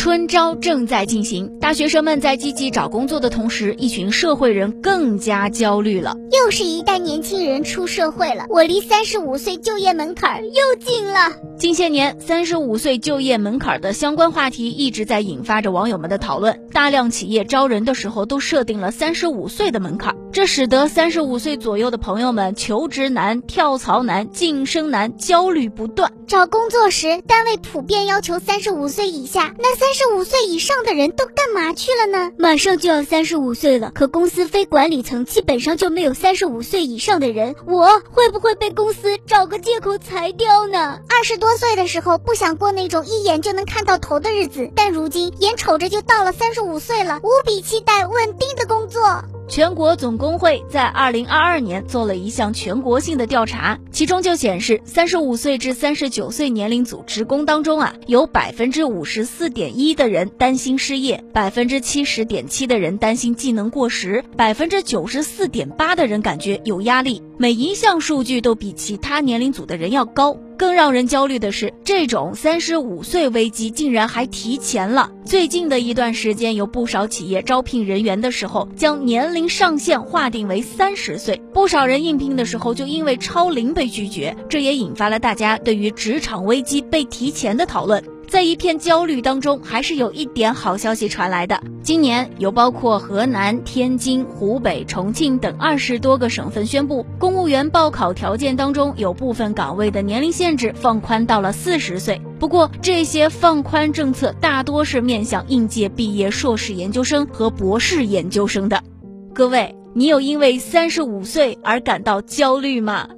春招正在进行，大学生们在积极找工作的同时，一群社会人更加焦虑了。又是一代年轻人出社会了，我离三十五岁就业门槛又近了。近些年，三十五岁就业门槛的相关话题一直在引发着网友们的讨论。大量企业招人的时候都设定了三十五岁的门槛，这使得三十五岁左右的朋友们求职难、跳槽难、晋升难，焦虑不断。找工作时，单位普遍要求三十五岁以下，那三十五岁以上的人都干嘛去了呢？马上就要三十五岁了，可公司非管理层基本上就没有三三十五岁以上的人，我会不会被公司找个借口裁掉呢？二十。多岁的时候不想过那种一眼就能看到头的日子，但如今眼瞅着就到了三十五岁了，无比期待稳定的工作。全国总工会在二零二二年做了一项全国性的调查，其中就显示，三十五岁至三十九岁年龄组职工当中啊，有百分之五十四点一的人担心失业，百分之七十点七的人担心技能过时，百分之九十四点八的人感觉有压力，每一项数据都比其他年龄组的人要高。更让人焦虑的是，这种三十五岁危机竟然还提前了。最近的一段时间，有不少企业招聘人员的时候，将年龄上限划定为三十岁，不少人应聘的时候就因为超龄被拒绝，这也引发了大家对于职场危机被提前的讨论。在一片焦虑当中，还是有一点好消息传来的。今年有包括河南、天津、湖北、重庆等二十多个省份宣布，公务员报考条件当中有部分岗位的年龄限制放宽到了四十岁。不过，这些放宽政策大多是面向应届毕业硕士研究生和博士研究生的。各位，你有因为三十五岁而感到焦虑吗？